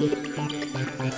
Intergalactic.